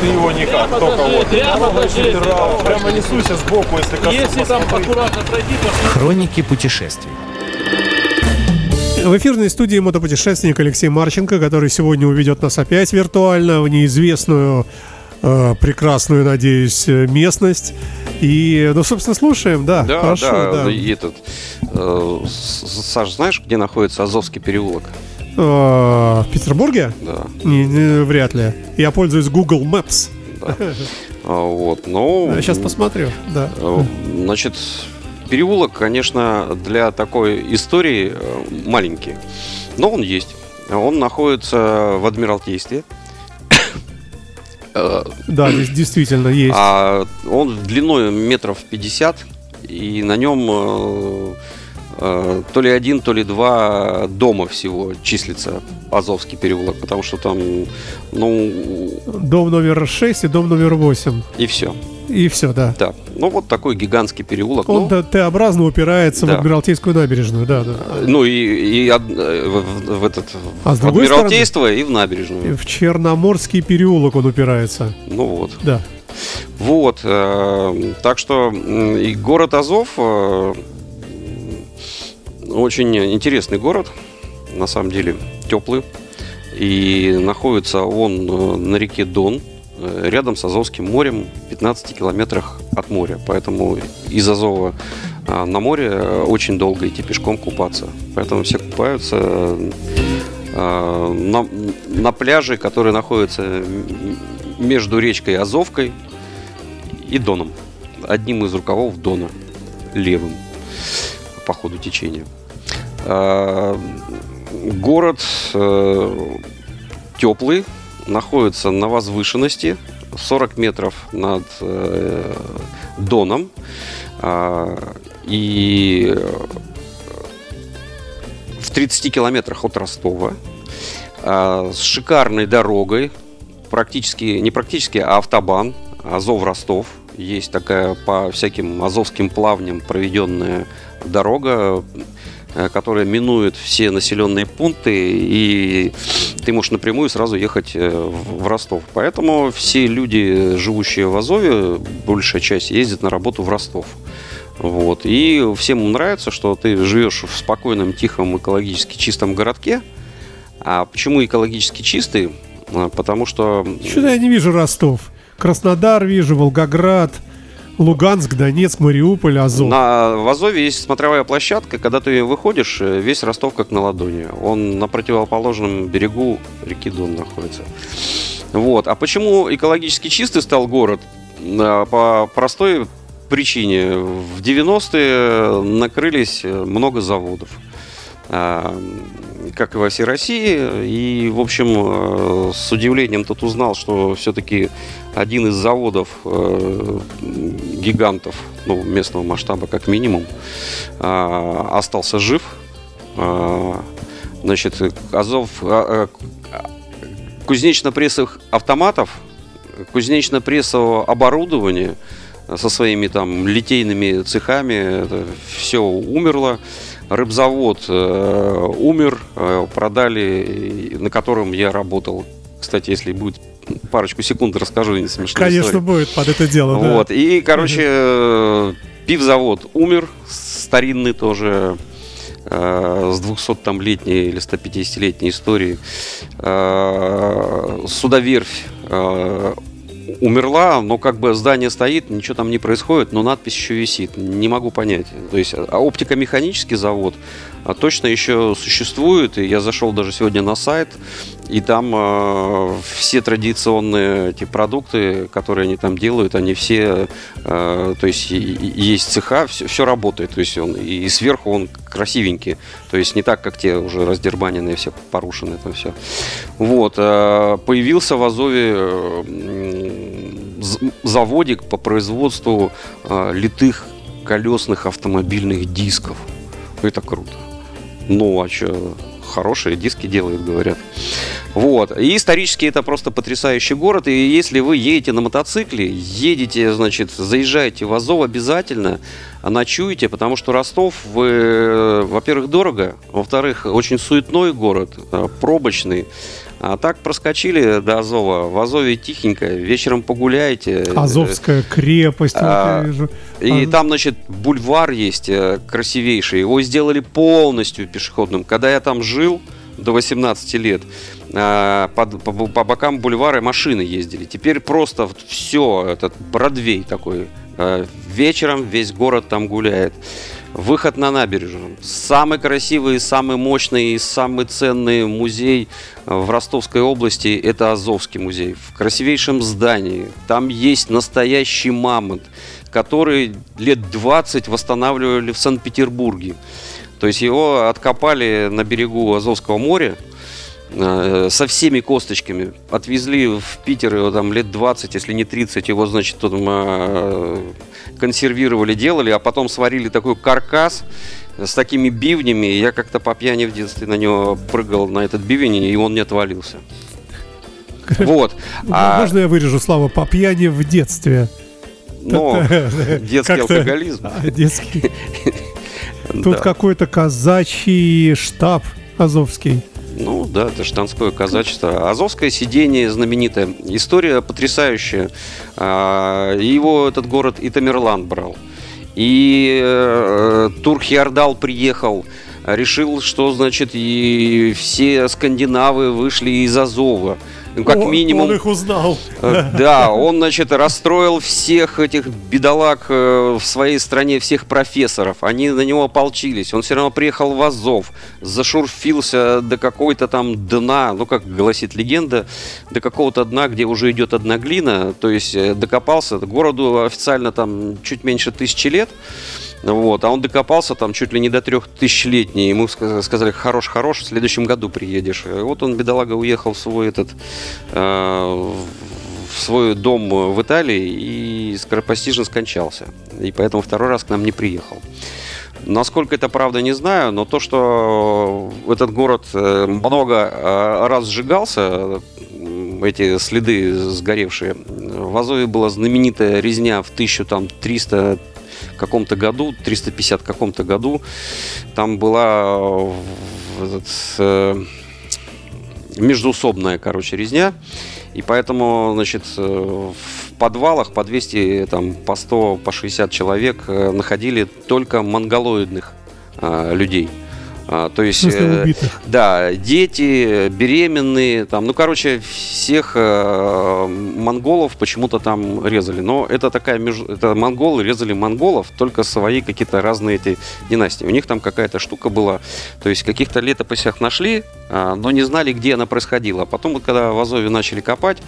Ты его никак, Прямо только вот. прямо прямо Прямо несуйся сбоку, если коснусь. Если там аккуратно пройти, то Хроники путешествий. В эфирной студии мотопутешественник Алексей Марченко, который сегодня уведет нас опять виртуально в неизвестную, э, прекрасную, надеюсь, местность. И, ну, собственно, слушаем, да, Да, хорошо, да, да. и этот. э, Саш, знаешь, где находится Азовский переулок? Э, в Петербурге? Да, Не, не, вряд ли. Я пользуюсь Google Maps. да. А, Вот, ну. Сейчас посмотрю, да. э, Значит, переулок, конечно, для такой истории э, маленький, но он есть. Он находится в Адмиралтействе. Да, здесь действительно есть. А он длиной метров 50, и на нем то ли один, то ли два дома всего числится Азовский переулок, потому что там, ну, Дом номер 6 и дом номер 8. и все. И все, да. Да. Ну, вот такой гигантский переулок. Он ну, Т-образно упирается да. в Адмиралтейскую набережную, да, да. ну, и, и од- э, в, в- этот А с в Адмиралтейство и в набережную. В Черноморский переулок он упирается. Ну вот. Да. Вот. э, так что и город Азов э, очень интересный город, на самом деле теплый. И находится он э, на реке Дон, э, рядом с Азовским морем, в 15 километрах от моря. Поэтому из Азова э, на море очень долго идти пешком купаться. Поэтому все купаются на, на пляже, который находится между речкой Азовкой и Доном. Одним из рукавов Дона, левым, по ходу течения. А, Город теплый, находится на возвышенности 40 метров над э, Доном. И э, в 30 километрах от Ростова. С шикарной дорогой, практически, не практически, а автобан Азов-Ростов. Есть такая по всяким азовским плавням проведенная дорога, э, которая минует все населенные пункты, и ты можешь напрямую сразу ехать э, в Ростов. Поэтому все люди, живущие в Азове, большая часть ездит на работу в Ростов. Вот. И всем нравится, что ты живешь в спокойном, тихом, экологически чистом городке. А почему экологически чистый? А, Потому что Что-то я не вижу Ростов. Краснодар вижу, Волгоград, Луганск, Донецк, Мариуполь, Азов. На, в Азове есть смотровая площадка, когда ты выходишь, э, весь Ростов как на ладони. Он на противоположном берегу реки Дон находится. Вот. А почему экологически чистый стал город? По простой причине. В 90-е накрылись э, много заводов. А, Как и во всей России. И, в общем, э, с удивлением тут узнал, что все-таки один из заводов э, гигантов, ну, местного масштаба как минимум, а, остался жив. А, Значит, Азов, а, а, кузнечно-прессовых автоматов, кузнечно-прессового оборудования со своими там литейными цехами, все умерло. Рыбзавод э, умер, э, продали, на котором я работал. Кстати, если будет парочку секунд, расскажу не смешную Конечно, историю. будет под это дело, да. Вот. И, короче, э, пивзавод умер, старинный тоже, э, с 200 там летней или 150-летней историей. Э, Судоверфь умерла, но как бы здание стоит, ничего там не происходит, но надпись еще висит. Не могу понять. То есть, а оптико-механический завод а, точно еще существует. И я зашел даже сегодня на сайт, и там э, все традиционные эти продукты, которые они там делают, они все, э, то есть и- и- есть цеха, все, все работает. То есть он и сверху он красивенький. То есть не так, как те уже раздербаненные, все порушенные там все. Вот. э, Появился в Азове э, заводик по производству э, литых колесных автомобильных дисков. Это круто. Ну, а что, хорошие диски делают, говорят. Вот. И исторически это просто потрясающий город. И если вы едете на мотоцикле, едете, значит, заезжаете в Азов обязательно, а ночуете, потому что Ростов, вы, во-первых, дорого, во-вторых, очень суетной город, э, пробочный. А так проскочили до Азова. В Азове тихенько, вечером погуляете. Азовская крепость, вот А, я вижу. И А- там, значит, бульвар есть э, красивейший. Его сделали полностью пешеходным. Когда я там жил до 18 лет, э, под- по, по бокам бульвара машины ездили. Теперь просто все, этот Бродвей такой. Э, Вечером весь город там гуляет. Выход на набережную. Самый красивый, самый мощный и самый ценный музей в Ростовской области – это Азовский музей. В красивейшем здании. Там есть настоящий мамонт, который лет 20 восстанавливали в Санкт-Петербурге. То есть его откопали на берегу Азовского моря со всеми косточками. Отвезли в Питер его там лет 20, если не 30, его, значит, тут э, консервировали, делали, а потом сварили такой каркас с такими бивнями. Я как-то по пьяни в детстве на него прыгал, на этот бивень, и он не отвалился. Вот. А, Можно я вырежу слава по пьяни в детстве? но детский алкоголизм. А, Детский. Тут какой-то казачий штаб азовский. Ну да, это штанское казачество. Азовское сидение знаменитое. История потрясающая. А, Его этот город и Тамерлан брал. И э, Турхиардал приехал, решил, что, значит, и все скандинавы вышли из Азова. Ну, как О, минимум, Он их узнал. Э, Да, он, значит, расстроил всех этих бедолаг э, в своей стране, всех профессоров. Они на него ополчились. Он все равно приехал в Азов, зашурфился до какой-то там дна, ну, как гласит легенда, до какого-то дна, где уже идет одна глина. То есть э, докопался. Городу официально там чуть меньше тысячи лет. Вот, а он докопался там чуть ли не до трех тысячелетний. Ему ска- сказали, хорош, хорош, в следующем году приедешь. И вот он, бедолага, уехал в свой этот э, в свой дом в Италии и скоропостижно скончался. И поэтому второй раз к нам не приехал. Насколько это правда, не знаю, но то, что этот город э, много э, раз сжигался, эти следы сгоревшие, в Азове была знаменитая резня в 1300 каком-то году, 350 каком-то году, там была э, этот, э, междуусобная, короче, резня. И поэтому, значит, э, в подвалах по 200, там, по 100, по 60 человек э, находили только монголоидных э, людей. А, то есть, э, да, дети, беременные, там, ну, короче, всех э, монголов почему-то там резали. Но это такая, меж- это монголы резали монголов, только свои какие-то разные эти династии. У них там какая-то штука была, то есть каких-то летописях нашли, а, но не знали, где она происходила. Потом, вот, когда в Азове начали копать,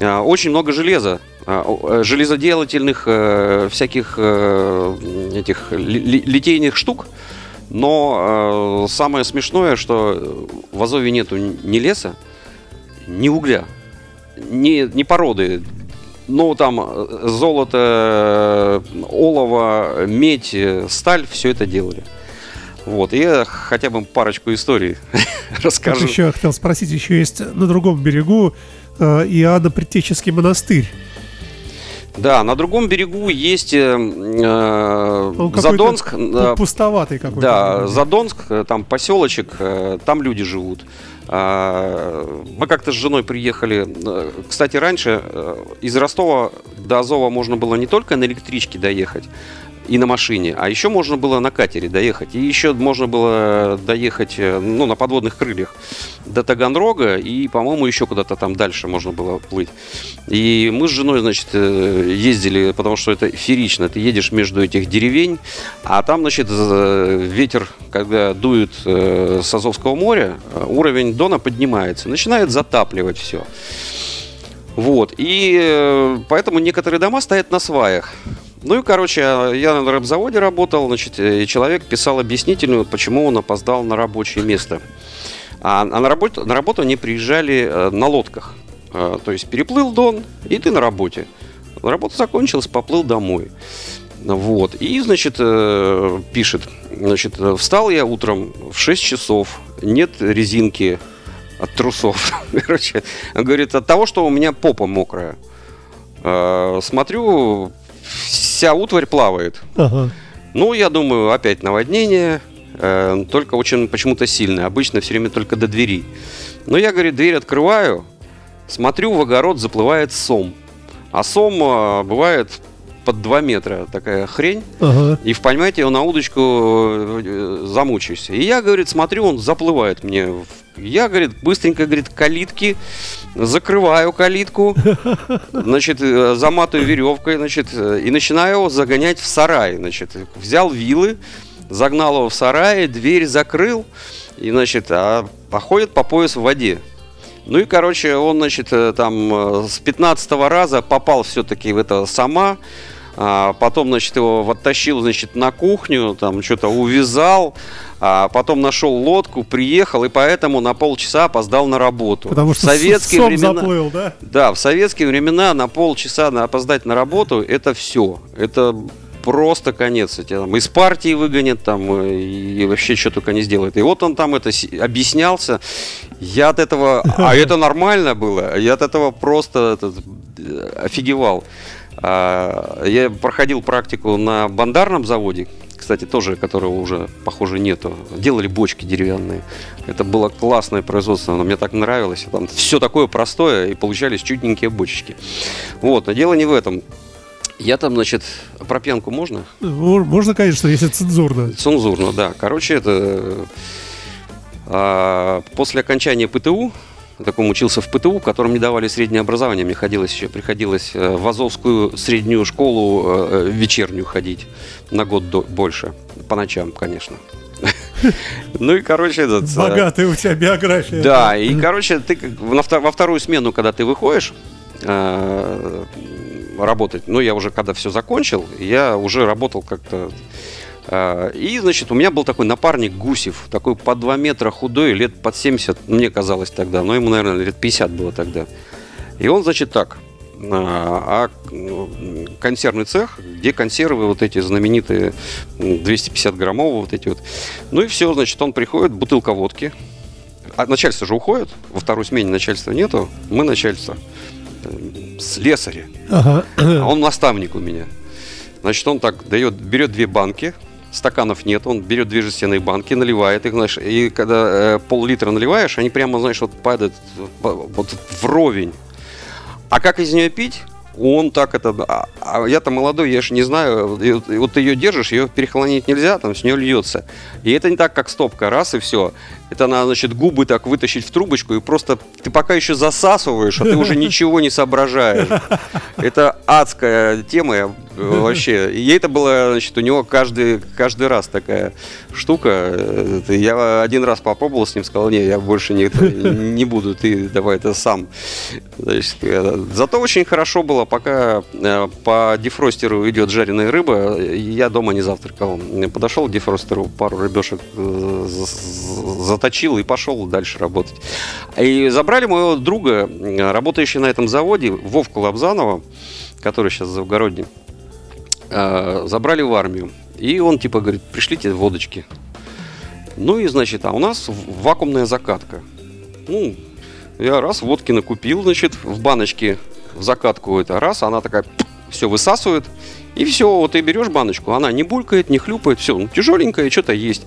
а, очень много железа, э, железоделательных э, всяких э, этих ли- ли- литейных штук. Но э, самое смешное, что в Азове нету ни леса, ни угля, ни, ни породы. Ну, там э, золото, э, олово, медь, э, сталь, все это делали. Вот, я хотя бы парочку историй расскажу. еще я хотел спросить, еще есть на другом берегу э, Иоанна Предтеческий монастырь. Да, на другом берегу есть э, э, Он Задонск. да, Пустоватый какой-то. Да, Задонск, э, там поселочек, э, там люди живут. А, Мы как-то с женой приехали. э, Кстати, раньше э, из Ростова до Азова можно было не только на электричке доехать и на машине, а еще можно было на катере доехать. И еще можно было доехать э, ну, на подводных крыльях до Таганрога и, по-моему, еще куда-то там дальше можно было плыть. И мы с женой, значит, э, ездили, потому что это ферично. Ты едешь между этих деревень, а там, значит, з- ветер, когда дует э, с Азовского моря, э, уровень Дона поднимается, начинает затапливать все. Вот. И э, поэтому некоторые дома стоят на сваях. Ну и, короче, я на рыбзаводе работал, значит, и человек писал объяснительную, почему он опоздал на рабочее место. А, а на, работу, на работу они приезжали э, на лодках. Э, то есть переплыл Дон, и ты на работе. Работа закончилась, поплыл домой. Вот. И, значит, э, пишет, значит, э, встал я утром в 6 часов, нет резинки от трусов. Короче, говорит, от того, что у меня попа мокрая. Э, Смотрю, вся утварь плавает. Ага. Ну, я думаю, опять наводнение, э, только очень почему-то сильное. Обычно все время только до двери. Но я, говорит, дверь открываю, смотрю, в огород заплывает сом. А сом а, бывает под 2 метра, такая хрень. Ага. И в понимаете, я на удочку э, замучаюсь. И я, говорит, смотрю, он заплывает мне. в- Я, говорит, быстренько, говорит, калитки, закрываю калитку, значит, э, заматываю веревкой, значит, э, и начинаю его загонять в сарай. Значит, взял вилы, загнал его в сарай, дверь закрыл, и, значит, а походит по пояс в воде. Ну и, короче, он, значит, там с 15 раза попал все-таки в это сама. А, потом, значит, его оттащил, значит, на кухню, там что-то увязал. А потом нашел лодку, приехал, и поэтому на полчаса опоздал на работу. Потому что в советские времена, заплыл, да? да, в советские времена на полчаса на опоздать на работу это все. Это просто конец. Тебя там из партии выгонят там э, и вообще что только не сделает. И вот он там это объяснялся. Я от этого... А это нормально было. Я от этого просто этот, э, офигевал. А, Я проходил практику на бандарном заводе, кстати, тоже, которого уже, похоже, нету. Делали бочки деревянные. Это было классное производство, оно мне так нравилось. Там все такое простое, и получались чудненькие бочечки. Вот, но дело не в этом. Я там, значит, про пьянку можно? Можно, конечно, если цензурно. Цензурно, да. Короче, это а, после окончания ПТУ, таком учился в ПТУ, которым не давали среднее образование, мне ходилось еще, приходилось э, в Азовскую среднюю школу э, вечернюю ходить на год до- больше, по ночам, конечно. Ну и, короче, этот... э, Богатая у тебя биография. да, и, короче, ты во вторую смену, когда ты выходишь э, работать, ну, я уже когда все закончил, я уже работал как-то. Э, и, значит, у меня был такой напарник Гусев, такой по 2 метра худой, лет под 70, мне казалось тогда, но ему, наверное, лет 50 было тогда. И он, значит, так, а, а, консервный цех, где консервы вот эти знаменитые м, 250 граммовые вот эти вот. Ну и все, значит, он приходит, бутылка водки, а начальство же уходит, во второй смене начальства нету, мы начальство. Э, Слесари. Ага. А он наставник у меня. Значит, он так дает, берет две банки, стаканов нет, он берет две жестяные банки, наливает их, знаешь, и когда э, пол-литра наливаешь, они прямо, знаешь, вот падают вот вровень. А как из нее пить? Он так это... А, а я-то молодой, я же не знаю. И и вот ты ее держишь, ее перехолонить нельзя, там с нее льется. И это не так, как стопка, раз и все. Это надо, значит, губы так вытащить в трубочку, и просто ты пока еще засасываешь, а ты уже ничего не соображаешь. Это адская тема э, вообще. И это было, значит, у него каждый, каждый раз такая штука. Я один раз попробовал с ним, сказал, не, я больше не, не буду, ты давай это сам. Значит, э, зато очень хорошо было, пока э, по дефростеру идет жареная рыба, я дома не завтракал. Подошел к дефростеру, пару рыбешек за- заточил и пошел дальше работать. И забрали моего друга, работающего на этом заводе, Вовку Лобзанова, который сейчас в Завгороде, э, забрали в армию. И он типа говорит, пришлите водочки. Ну и значит, а у нас вакуумная закатка. Ну, я раз водки накупил, значит, в баночке в закатку это раз, она такая все высасывает. И все, вот ты берешь баночку, она не булькает, не хлюпает, все, ну, тяжеленькая, что-то есть.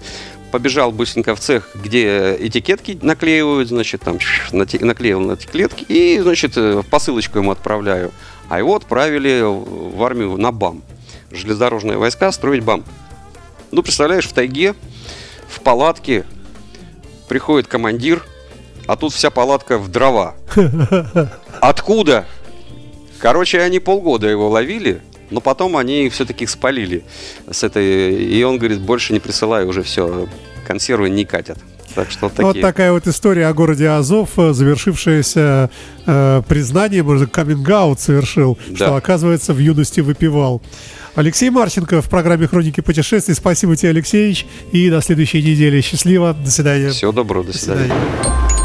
Побежал быстренько в цех, где этикетки наклеивают, значит, там наклеил на этикетки, и, значит, э, посылочку ему отправляю. А его отправили в армию на БАМ. Железнодорожные войска строить БАМ. Ну, представляешь, в тайге, в палатке приходит командир, а тут вся палатка в дрова. Откуда? Короче, они полгода его ловили, но потом они все-таки спалили с этой. И он говорит, больше не присылаю, уже все, консервы не катят. Так что вот Вот такие. такая вот история о городе Азов, э, завершившаяся э, признанием, может, каминг совершил, Да. что, оказывается, в юности выпивал. Алексей Марченко в программе «Хроники путешествий». Спасибо тебе, Алексеевич. И до следующей недели. Счастливо. До свидания. Всего доброго, до До свидания. свидания.